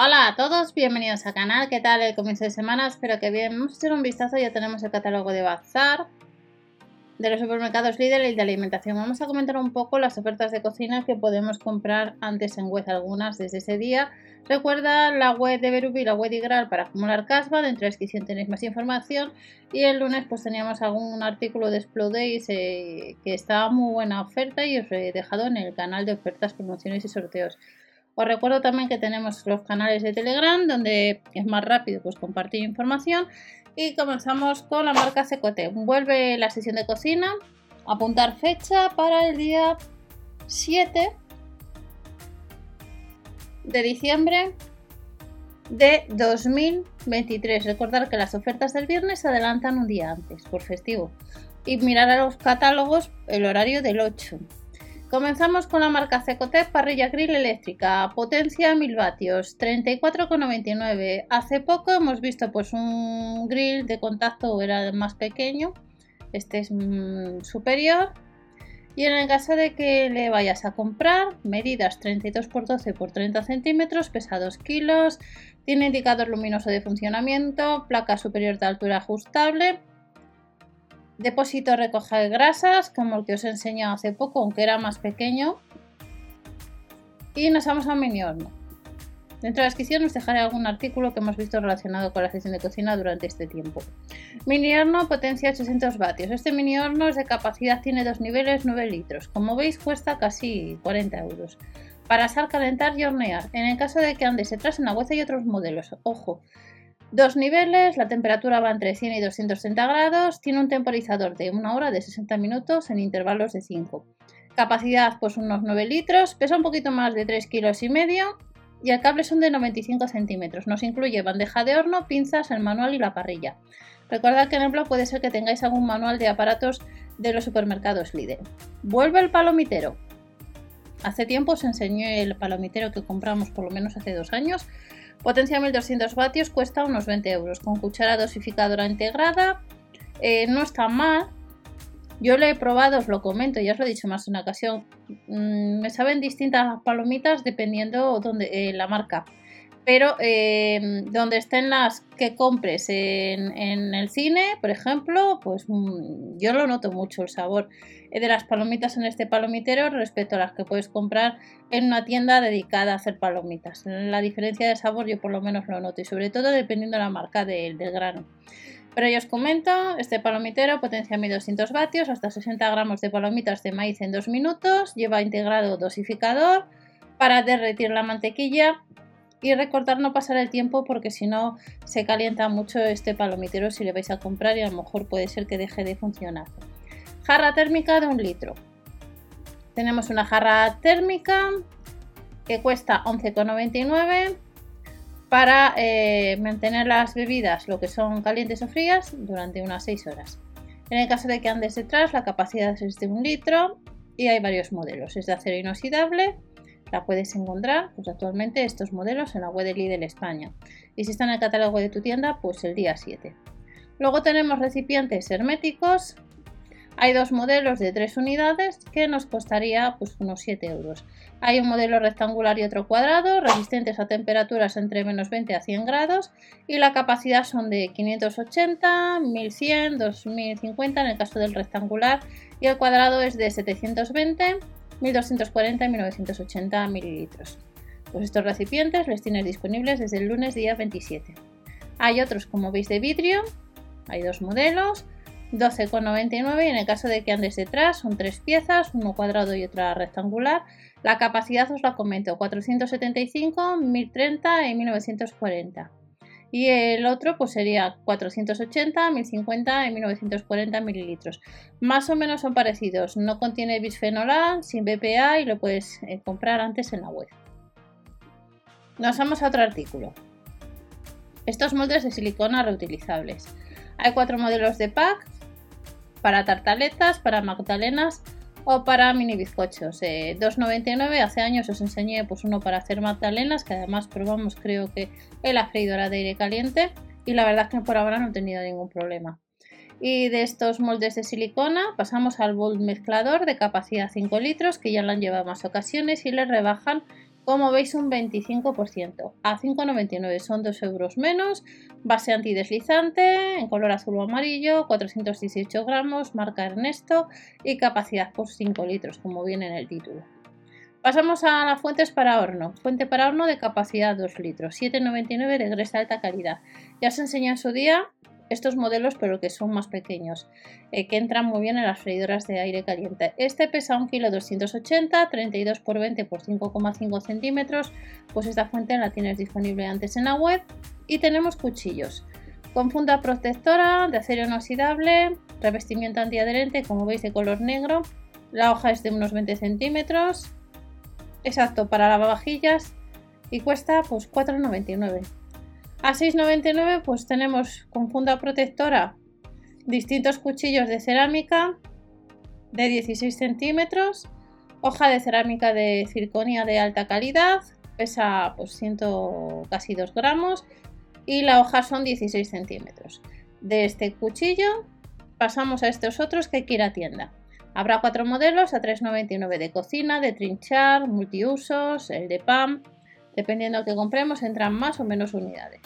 Hola a todos, bienvenidos al canal, ¿qué tal el comienzo de semana? Espero que bien, vamos a echar un vistazo, ya tenemos el catálogo de Bazar, de los supermercados líder y de alimentación. Vamos a comentar un poco las ofertas de cocina que podemos comprar antes en web, algunas desde ese día. Recuerda la web de Berubi la web de Igral para acumular cashback, dentro de descripción tenéis más información. Y el lunes pues teníamos algún artículo de Explodays eh, que estaba muy buena oferta y os he dejado en el canal de ofertas, promociones y sorteos. Os recuerdo también que tenemos los canales de Telegram donde es más rápido pues compartir información y comenzamos con la marca Cecote. Vuelve la sesión de cocina, apuntar fecha para el día 7 de diciembre de 2023. Recordar que las ofertas del viernes se adelantan un día antes por festivo y mirar a los catálogos el horario del 8. Comenzamos con la marca Cecotec parrilla grill eléctrica, potencia 1000 vatios, 34,99. Hace poco hemos visto pues un grill de contacto era más pequeño, este es mm, superior. Y en el caso de que le vayas a comprar, medidas 32 x 12 x 30 centímetros, pesa 2 kilos, tiene indicador luminoso de funcionamiento, placa superior de altura ajustable depósito recoger grasas, como el que os he enseñado hace poco, aunque era más pequeño. Y nos vamos a un mini horno. Dentro de la descripción os dejaré algún artículo que hemos visto relacionado con la sesión de cocina durante este tiempo. Mini horno potencia 800 vatios. Este mini horno es de capacidad, tiene dos niveles, 9 litros. Como veis cuesta casi 40 euros. Para asar, calentar y hornear. En el caso de que andes detrás en la web hay otros modelos. Ojo, Dos niveles, la temperatura va entre 100 y 230 grados, tiene un temporizador de una hora de 60 minutos en intervalos de 5. Capacidad pues unos 9 litros, pesa un poquito más de 3 kilos y medio y el cable son de 95 centímetros. Nos incluye bandeja de horno, pinzas, el manual y la parrilla. Recordad que en el blog puede ser que tengáis algún manual de aparatos de los supermercados líder. Vuelve el palomitero. Hace tiempo os enseñé el palomitero que compramos por lo menos hace dos años Potencia 1200 vatios cuesta unos 20 euros. Con cuchara dosificadora integrada eh, no está mal. Yo lo he probado, os lo comento, ya os lo he dicho más en una ocasión. Mm, me saben distintas las palomitas dependiendo de eh, la marca pero eh, donde estén las que compres en, el cine, por ejemplo, pues mm, yo lo noto mucho el sabor de las palomitas en este palomitero respecto a las que puedes comprar en una tienda dedicada a hacer palomitas. La diferencia de sabor yo por lo menos lo noto y sobre todo dependiendo de la marca del grano. Pero yo os comento, este palomitero potencia 1200 vatios, hasta 60 gramos de palomitas de maíz en 2 minutos, lleva integrado dosificador para derretir la mantequilla y recordar no pasar el tiempo porque si no se calienta mucho este palomitero si le vais a comprar y a lo mejor puede ser que deje de funcionar. Jarra térmica de un litro. Tenemos una jarra térmica que cuesta 11,99 para eh, mantener las bebidas, lo que son calientes o frías, durante unas 6 horas. En el caso de que andes detrás, la capacidad es de un litro y hay varios modelos. Es de acero inoxidable, la puedes encontrar pues, actualmente estos modelos en la web de España. Y si está en el catálogo de tu tienda, pues el día 7. Luego tenemos recipientes herméticos. Hay dos modelos de tres unidades que nos costaría pues, unos 7 euros. Hay un modelo rectangular y otro cuadrado, resistentes a temperaturas entre menos 20 a 100 grados y la capacidad son de 580, 1100, 2050 en el caso del rectangular y el cuadrado es de 720 1240 y 1980 mililitros. Pues estos recipientes les tienes disponibles desde el lunes día 27. Hay otros, como veis, de vidrio. Hay dos modelos, 12,99 y en el caso de que andes detrás son tres piezas, uno cuadrado y otra rectangular. La capacidad os la comento, 475, 1030 y 1940 y el otro pues sería 480, 1050 y 1940 mililitros. Más o menos son parecidos, no contiene bisfenol A, sin BPA y lo puedes eh, comprar antes en la web. Nos vamos a otro artículo. Estos moldes de silicona reutilizables. Hay cuatro modelos de pack para tartaletas, para magdalenas, o para mini bizcochos. 2,99. Eh, Hace años os enseñé pues uno para hacer magdalenas, que además probamos creo que en la freidora de aire caliente y la verdad es que por ahora no he tenido ningún problema. Y de estos moldes de silicona pasamos al bol mezclador de capacidad 5 litros que ya lo han llevado más ocasiones y le rebajan como veis un 25%, a 5,99 son 2 euros menos, base antideslizante en color azul o amarillo, 418 gramos, marca Ernesto y capacidad por 5 litros como viene en el título. Pasamos a las fuentes para horno. Fuente para horno de capacidad 2 litros, 7,99 de gresa alta calidad. Ya os enseñé en su día estos modelos, pero que son más pequeños, eh, que entran muy bien en las freidoras de aire caliente. Este pesa 1 kg 280, 32 por 20 por 5,5 centímetros. Pues esta fuente la tienes disponible antes en la web. Y tenemos cuchillos con funda protectora de acero inoxidable, revestimiento antiadherente, como veis, de color negro. La hoja es de unos 20 centímetros. Exacto, para lavavajillas y cuesta pues 4,99. A 6,99 pues tenemos con funda protectora distintos cuchillos de cerámica de 16 centímetros, hoja de cerámica de circonia de alta calidad, pesa pues 100, casi 2 gramos y la hoja son 16 centímetros. De este cuchillo pasamos a estos otros que hay que ir a tienda. Habrá cuatro modelos a 3,99 de cocina, de trinchar, multiusos, el de PAM, Dependiendo de que compremos, entran más o menos unidades.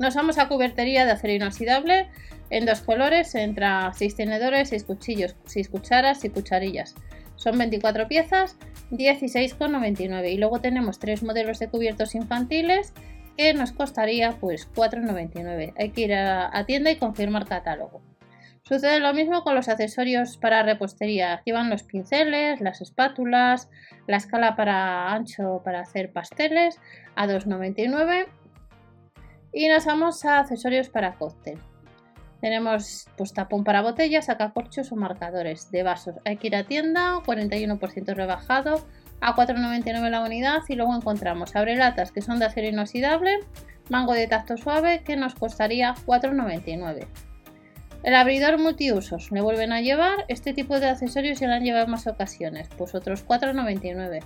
Nos vamos a cubertería de acero inoxidable en dos colores. Entra 6 tenedores, 6 cuchillos, 6 cucharas y cucharillas. Son 24 piezas, 16,99. Y luego tenemos tres modelos de cubiertos infantiles que nos costaría pues 4,99. Hay que ir a tienda y confirmar catálogo. Sucede lo mismo con los accesorios para repostería. Llevan los pinceles, las espátulas, la escala para ancho para hacer pasteles a 2,99. Y nos vamos a accesorios para cóctel. Tenemos pues, tapón para botellas, sacacorchos o marcadores de vasos. Hay que ir a tienda, 41% rebajado, a 4,99 la unidad. Y luego encontramos abrelatas que son de acero inoxidable, mango de tacto suave que nos costaría 4,99. El abridor multiusos. Le vuelven a llevar. Este tipo de accesorios se lo han llevado en más ocasiones. Pues otros 4,99.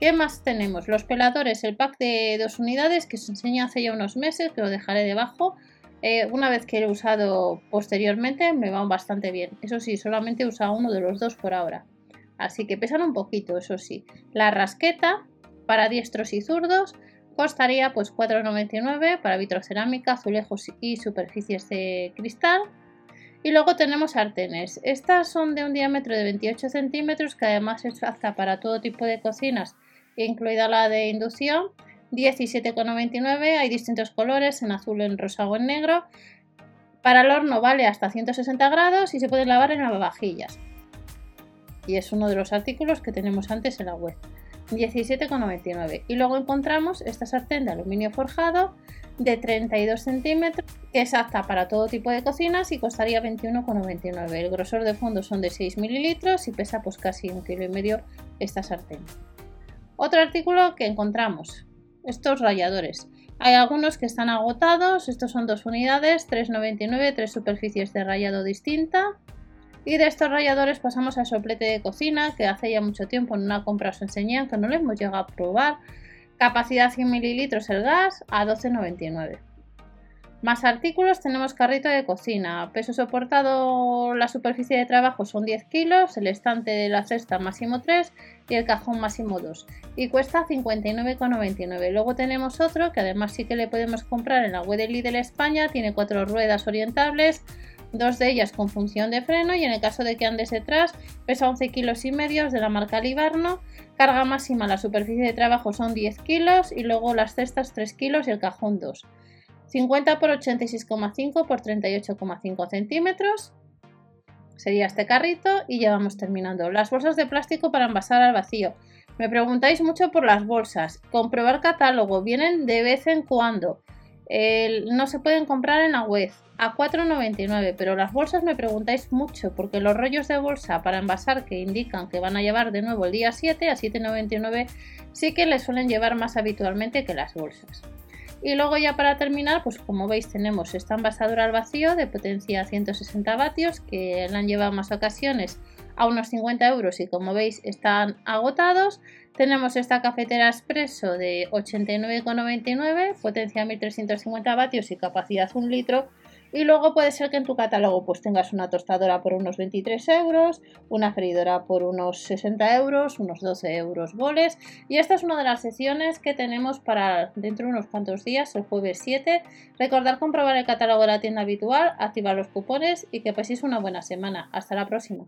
¿Qué más tenemos? Los peladores, el pack de dos unidades que os enseñé hace ya unos meses, que lo dejaré debajo. Eh, una vez que lo he usado posteriormente me van bastante bien. Eso sí, solamente he usado uno de los dos por ahora. Así que pesan un poquito, eso sí. La rasqueta para diestros y zurdos costaría pues 4,99 para vitrocerámica, azulejos y superficies de cristal. Y luego tenemos sartenes. Estas son de un diámetro de 28 centímetros, que además es apta para todo tipo de cocinas, incluida la de inducción. 17,99. Hay distintos colores, en azul, en rosa o en negro. Para el horno vale hasta 160 grados y se puede lavar en lavavajillas. Y es uno de los artículos que tenemos antes en la web. 17,99. Y luego encontramos esta sartén de aluminio forjado de 32 centímetros, que es apta para todo tipo de cocinas y costaría 21,99. El grosor de fondo son de 6 mililitros y pesa pues casi un kilo y medio esta sartén. Otro artículo que encontramos, estos ralladores. Hay algunos que están agotados, estos son dos unidades, 3,99, tres superficies de rayado distinta. Y de estos ralladores pasamos al soplete de cocina, que hace ya mucho tiempo en una compra os enseñé, que no lo hemos llegado a probar. Capacidad 100 mililitros el gas a 12,99. Más artículos tenemos carrito de cocina, peso soportado, la superficie de trabajo son 10 kilos, el estante de la cesta máximo 3 y el cajón máximo 2 y cuesta 59,99. Luego tenemos otro que además sí que le podemos comprar en la web de España, tiene cuatro ruedas orientables, dos de ellas con función de freno y en el caso de que andes detrás pesa 11 kilos y medio de la marca Libarno, carga máxima la superficie de trabajo son 10 kilos y luego las cestas 3 kilos y el cajón 2. 50 por 86,5 por 38,5 centímetros sería este carrito y ya vamos terminando. Las bolsas de plástico para envasar al vacío. Me preguntáis mucho por las bolsas. Comprobar catálogo. Vienen de vez en cuando no se pueden comprar en la web a 4,99, pero las bolsas me preguntáis mucho porque los rollos de bolsa para envasar que indican que van a llevar de nuevo el día 7 a 7,99 sí que les suelen llevar más habitualmente que las bolsas. Y luego ya para terminar, pues como veis tenemos esta envasadora al vacío de potencia 160 vatios que la han llevado más ocasiones a unos 50 euros y como veis están agotados. Tenemos esta cafetera expreso de 89,99, potencia 1350 vatios y capacidad 1 litro. Y luego puede ser que en tu catálogo pues tengas una tostadora por unos 23 euros, una freidora por unos 60 euros, unos 12 euros boles. Y esta es una de las sesiones que tenemos para dentro de unos cuantos días, el jueves 7. Recordar comprobar el catálogo de la tienda habitual, activar los cupones y que paséis una buena semana. Hasta la próxima.